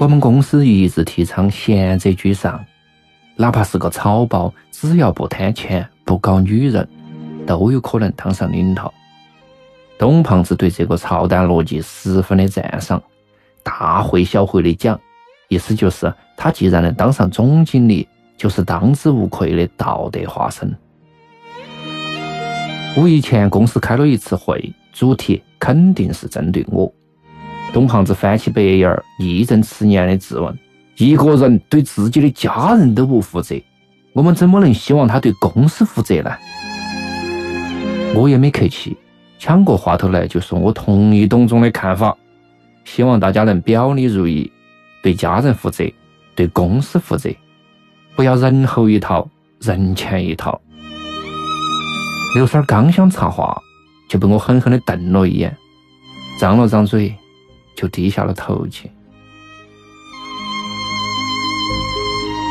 我们公司一直提倡贤者居上，哪怕是个草包，只要不贪钱、不搞女人，都有可能当上领导。董胖子对这个操蛋逻辑十分的赞赏，大会小会的讲，意思就是他既然能当上总经理，就是当之无愧的道德化身。五一前，公司开了一次会，主题肯定是针对我。董胖子翻起白眼儿，义正辞严的质问：“一个人对自己的家人都不负责，我们怎么能希望他对公司负责呢？”我也没客气，抢过话头来就说：“我同意董总的看法，希望大家能表里如一，对家人负责，对公司负责，不要人后一套，人前一套。”刘三儿刚想插话，就被我狠狠的瞪了一眼，张了张嘴。就低下了头去。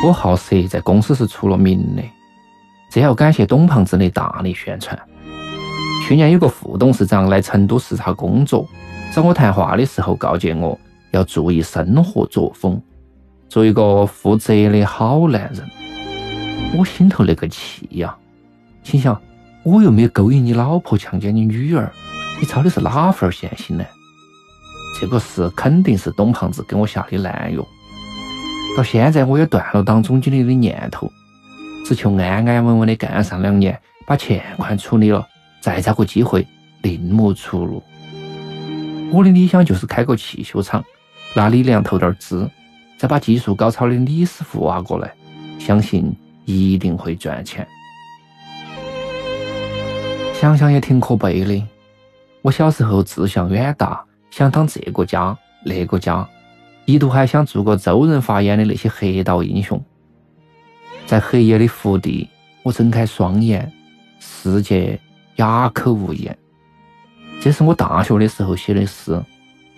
我好色在公司是出了名的，这要感谢董胖子的大力宣传。去年有个副董事长来成都视察工作，找我谈话的时候告诫我要注意生活作风，做一个负责的好男人。我心头那个气呀，心想我又没有勾引你老婆，强奸你女儿，你操的是哪份儿线心呢？这个事肯定是董胖子给我下的烂药。到现在我也断了当总经理的念头，只求安安稳稳的干上两年，把欠款处理了，再找个机会另谋出路。我的理想就是开个汽修厂，拿李良投点资，再把技术高超的李师傅挖过来，相信一定会赚钱。想想也挺可悲的，我小时候志向远大。想当这个家那个家，一度还想做个周润发演的那些黑道英雄。在黑夜的福地，我睁开双眼，世界哑口无言。这是我大学的时候写的诗，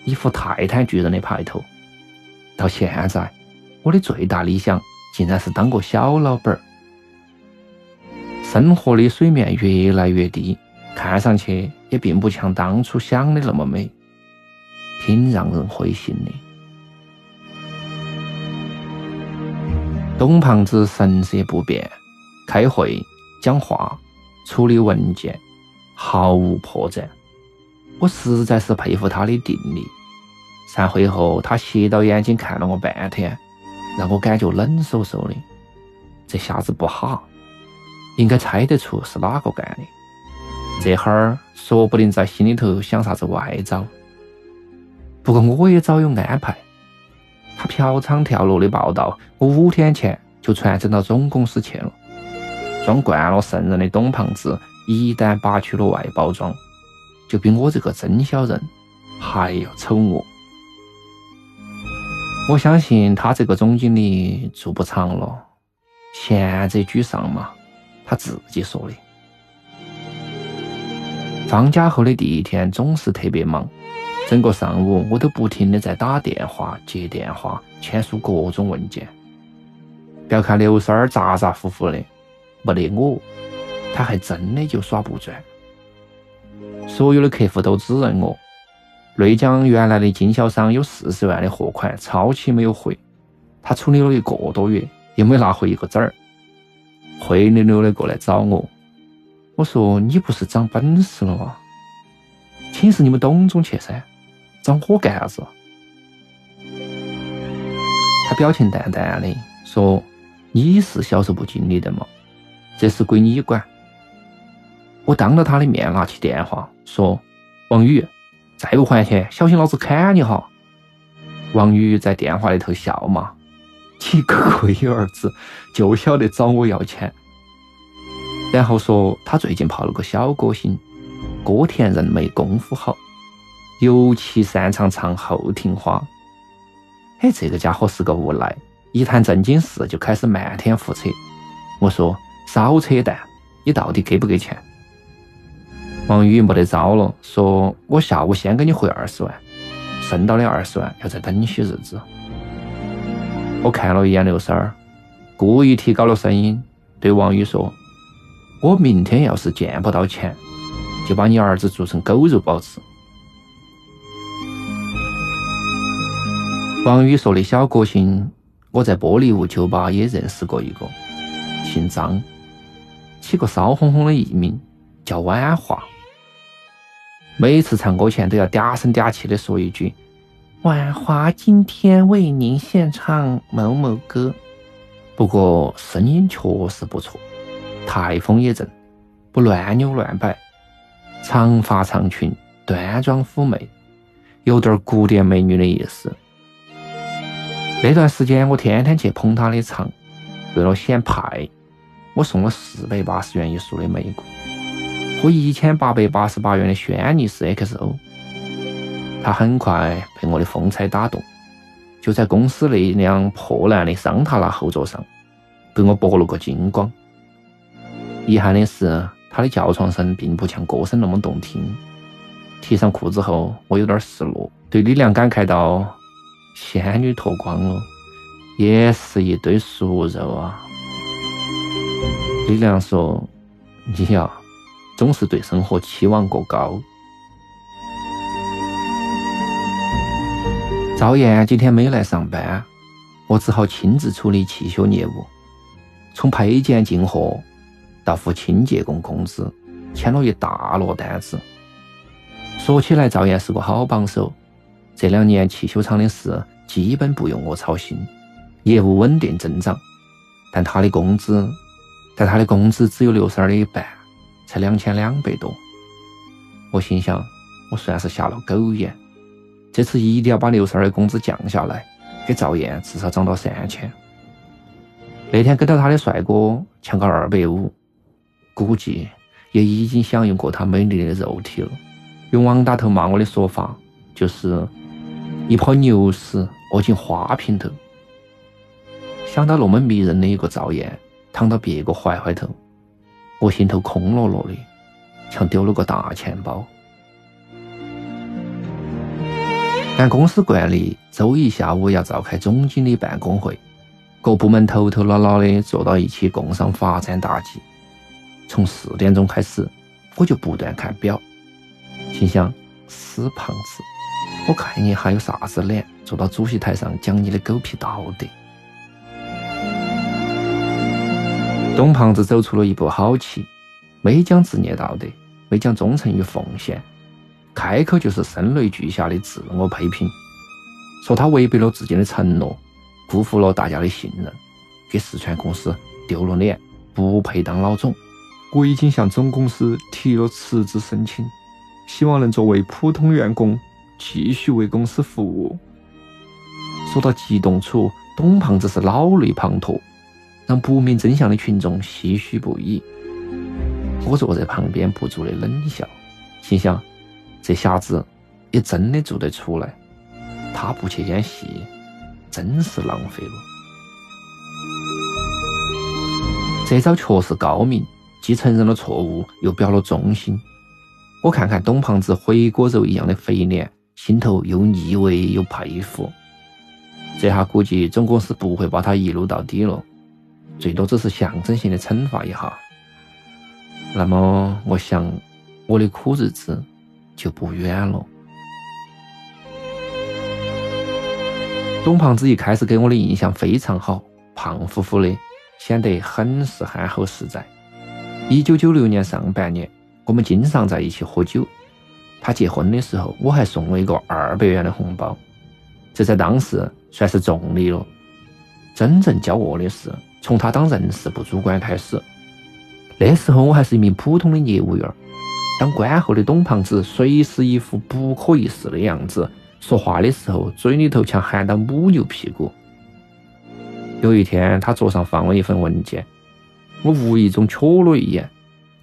一副泰坦巨人的派头。到现在，我的最大理想竟然是当个小老板儿。生活的水面越来越低，看上去也并不像当初想的那么美。挺让人灰心的。董胖子神色不变，开会、讲话、处理文件，毫无破绽。我实在是佩服他的定力。散会后，他斜到眼睛看了我半天，让我感觉冷飕飕的。这下子不好，应该猜得出是哪个干的。这会儿说不定在心里头想啥子歪招。不过我也早有安排，他嫖娼跳楼的报道，我五天前就传真到总公司去了。装惯了圣人的董胖子，一旦拔去了外包装，就比我这个真小人还要丑恶。我相信他这个总经理做不长了，贤者居上嘛，他自己说的。放假后的第一天总是特别忙。整个上午，我都不停的在打电话、接电话、签署各种文件。不要看刘三儿咋咋呼呼的，没得我，他还真的就耍不转。所有的客户都指认我。内江原来的经销商有四十万的货款超期没有回，他处理了一个多月，也没拿回一个子儿，灰溜溜的过来找我。我说：“你不是长本事了吗？请示你们董总去噻。”找我干啥子？他表情淡淡的说：“你是销售部经理的嘛，这事归你管。”我当着他的面拿起电话说：“王宇，再不还钱，小心老子砍你哈！”王宇在电话里头笑嘛：“你个龟儿子，就晓得找我要钱。”然后说他最近泡了个小歌星，歌甜人美，功夫好，尤其擅长唱《后庭花》。哎，这个家伙是个无赖，一谈正经事就开始漫天胡扯。我说：“少扯淡，你到底给不给钱？”王宇没得招了，说我下午先给你汇二十万，剩到的二十万要再等些日子。我看了一眼刘三儿，故意提高了声音对王宇说：“我明天要是见不到钱，就把你儿子做成狗肉包吃。”王宇说的小歌星，我在玻璃屋酒吧也认识过一个，姓张，起个骚哄哄的艺名，叫婉华。每次唱歌前都要嗲声嗲气的说一句：“万华今天为您献唱某某歌。”不过声音确实不错，台风也正，不乱扭乱摆，长发长裙，端庄妩媚，有点古典美女的意思。那段时间我天天去捧他的场，为了显派，我送了四百八十元一束的玫瑰。和一千八百八十八元的轩尼诗 XO，他很快被我的风采打动，就在公司那辆破烂的桑塔纳后座上，给我博了个精光。遗憾的是，他的叫床声并不像歌声那么动听。提上裤子后，我有点失落，对李亮感慨道：“仙女脱光了，也是一堆熟肉啊。”李亮说：“你呀。”总是对生活期望过高。赵燕今天没来上班，我只好亲自处理汽修业务，从配件进货到付清洁工工资，签了一大摞单子。说起来，赵燕是个好帮手，这两年汽修厂的事基本不用我操心，业务稳定增长。但他的工资，但他的工资只有刘三儿的一半。才两千两百多，我心想，我算是瞎了狗眼，这次一定要把刘三儿的工资降下来，给赵燕至少涨到三千。那天跟到他的帅哥抢个二百五，估计也已经享用过他美丽的肉体了。用王大头骂我的说法，就是一泡牛屎屙进花瓶头。想到那么迷人的一个赵燕躺到别个怀怀头。我心头空落落的，像丢了个大钱包。按公司惯例，周一下午要召开总经理办公会，各部门头头脑脑的坐到一起共商发展大计。从四点钟开始，我就不断看表，心想：死胖子，我看你还有啥子脸坐到主席台上讲你的狗屁道德？董胖子走出了一步好棋，没讲职业道德，没讲忠诚与奉献，开口就是声泪俱下的自我批评，说他违背了自己的承诺，辜负了大家的信任，给四川公司丢了脸，不配当老总。我已经向总公司提了辞职申请，希望能作为普通员工继续为公司服务。说到激动处，董胖子是老泪滂沱。让不明真相的群众唏嘘不已。我坐在旁边不住的冷笑，心想：这瞎子也真的做得出来。他不去演戏，真是浪费了。这招确实高明，既承认了错误，又表了忠心。我看看董胖子回锅肉一样的肥脸，心头又腻味又佩服。这下估计总公司不会把他一撸到底了。最多只是象征性的惩罚一下，那么我想我的苦日子就不远了。董胖子一开始给我的印象非常好，胖乎乎的，显得很是憨厚实在。一九九六年上半年，我们经常在一起喝酒。他结婚的时候，我还送了一个二百元的红包，这在当时算是重礼了。真正骄傲的是，从他当人事部主管开始，那时候我还是一名普通的业务员。当官后的董胖子随时一副不可一世的样子，说话的时候嘴里头像含到母牛屁股。有一天，他桌上放了一份文件，我无意中瞟了一眼，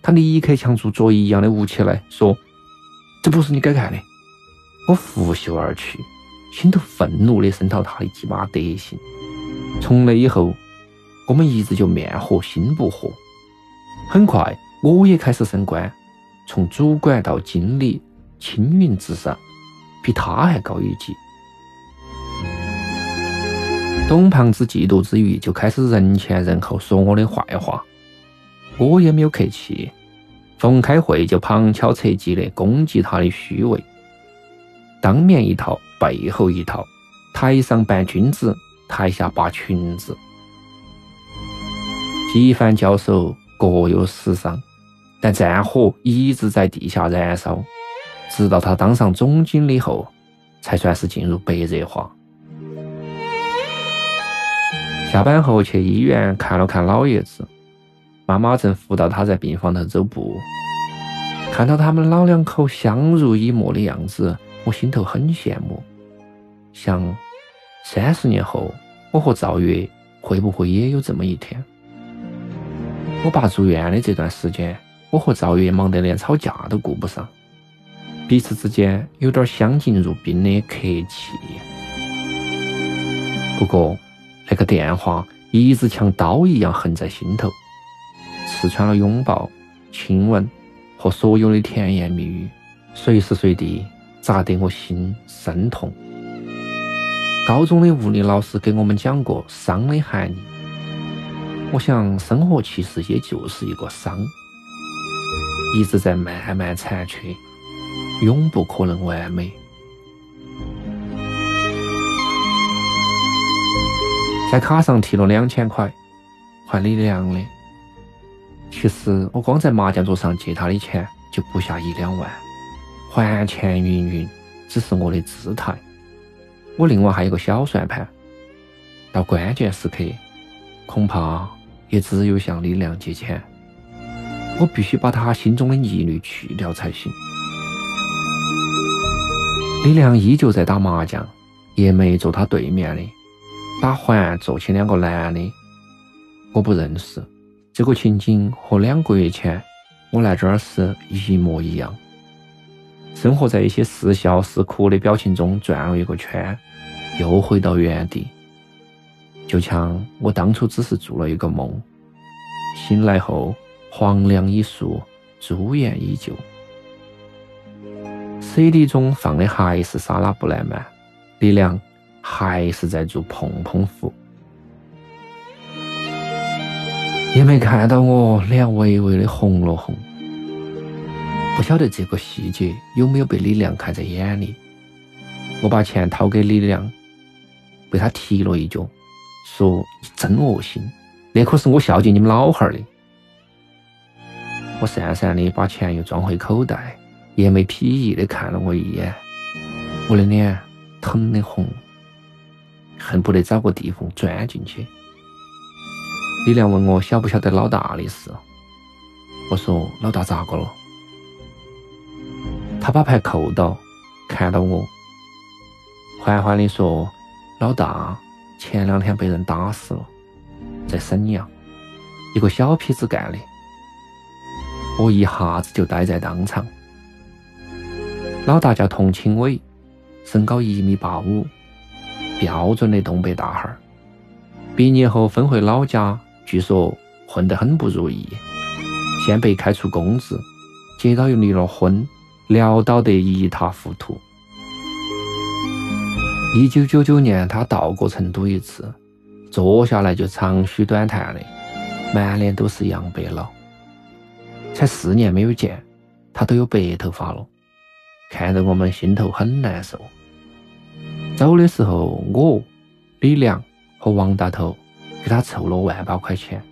他立刻像做作业一样的捂起来，说：“这不是你该看的。”我拂袖而去，心头愤怒的声讨他的鸡巴德行。从那以后，我们一直就面和心不和。很快，我也开始升官。从主管到经理，青云直上，比他还高一级。董胖子嫉妒之余，就开始人前人后说我的坏话。我也没有客气，逢开会就旁敲侧击的攻击他的虚伪。当面一套，背后一套，台上扮君子，台下扒裙子。几番交手，各有死伤。但战火一直在地下燃烧，直到他当上总经理后，才算是进入白热化。下班后去医院看了看老爷子，妈妈正扶到他在病房头走步。看到他们老两口相濡以沫的样子，我心头很羡慕。想三十年后，我和赵月会不会也有这么一天？我爸住院的这段时间。我和赵月忙得连吵架都顾不上，彼此之间有点相敬如宾的客气。不过，那个电话一直像刀一样横在心头，刺穿了拥抱、亲吻和所有的甜言蜜语，随时随地砸得我心生痛。高中的物理老师给我们讲过伤的含义，我想生活其实也就是一个伤。一直在慢慢残缺，永不可能完美。在卡上提了两千块，还李良的。其实我光在麻将桌上借他的钱就不下一两万，还钱云云只是我的姿态。我另外还有个小算盘，到关键时刻，恐怕也只有向李亮借钱。我必须把他心中的疑虑去掉才行。李亮依旧在打麻将，叶梅坐他对面的，打环坐起两个男的，我不认识。这个情景和两个月前我来这儿时一模一样。生活在一些似笑似哭的表情中转了一个圈，又回到原地，就像我当初只是做了一个梦，醒来后。黄粱已熟，朱颜依旧。CD 中放的还是莎拉布莱曼，李良还是在做碰碰服。也没看到我脸微微的红了红，不晓得这个细节有没有被李亮看在眼里。我把钱掏给李亮，被他踢了一脚，说：“你真恶心，那可是我孝敬你们老汉儿的。”我讪讪的把钱又装回口袋，也没鄙夷的看了我一眼，我的脸疼的红，恨不得找个地缝钻进去。李亮问我晓不晓得老大的事，我说老大咋个了？他把牌扣到，看到我，缓缓的说：“老大前两天被人打死了，在沈阳，一个小痞子干的。”我一下子就呆在当场。老大叫童清伟，身高一米八五，标准的东北大汉儿。毕业后分回老家，据说混得很不如意，先被开除工资，接到又离了婚，潦倒得一塌糊涂。一九九九年，他到过成都一次，坐下来就长吁短叹的，满脸都是杨白劳。才四年没有见，他都有白头发了，看得我们心头很难受。走的时候，我、李良和王大头给他凑了万把块钱，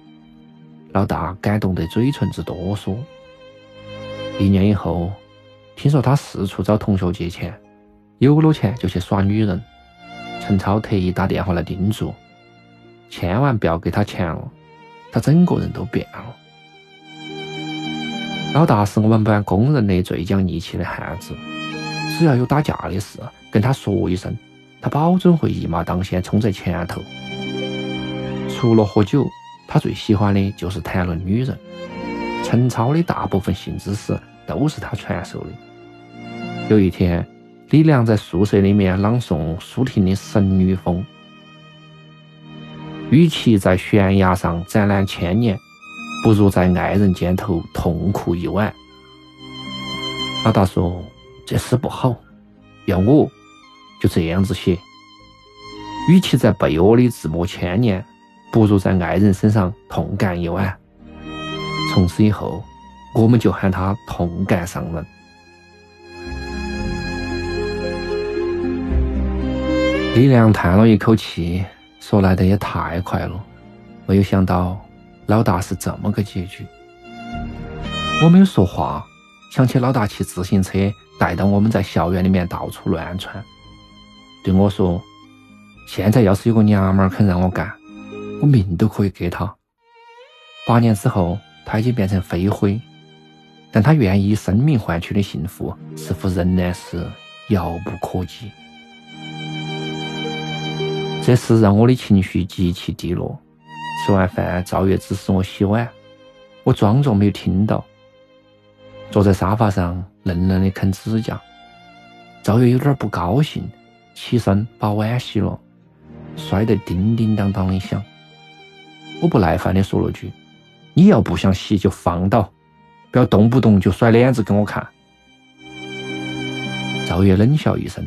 老大感动得嘴唇直哆嗦。一年以后，听说他四处找同学借钱，有了钱就去耍女人。陈超特意打电话来叮嘱，千万不要给他钱了，他整个人都变了。老大是我们班公认的最讲义气的汉子，只要有打架的事，跟他说一声，他保准会一马当先，冲在前头。除了喝酒，他最喜欢的就是谈论女人。陈超的大部分性知识都是他传授的。有一天，李良在宿舍里面朗诵舒婷的《神女峰》，与其在悬崖上展览千年。不如在爱人肩头痛哭一晚。老大说：“这诗不好，要我就这样子写。与其在被窝里自磨千年，不如在爱人身上痛干一晚。”从此以后，我们就喊他“痛干上人”。李亮叹了一口气，说：“来的也太快了，没有想到。”老大是这么个结局，我没有说话，想起老大骑自行车带到我们在校园里面到处乱窜，对我说：“现在要是有个娘们儿肯让我干，我命都可以给他。”八年之后，他已经变成飞灰，但他愿意以生命换取的幸福，似乎仍然是遥不可及。这事让我的情绪极其低落。吃完饭，赵月指示我洗碗，我装作没有听到，坐在沙发上愣愣的啃指甲。赵月有点不高兴，起身把碗洗了，摔得叮叮当当的响。我不耐烦的说了句：“你要不想洗就放倒，不要动不动就甩脸子给我看。”赵月冷笑一声，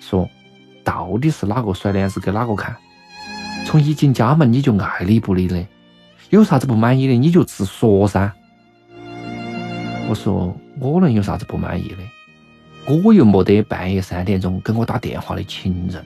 说：“到底是哪个甩脸子给哪个看？”从一进家门你就爱理不理的，有啥子不满意的你就直说噻。我说我能有啥子不满意的？我又没得半夜三点钟给我打电话的情人。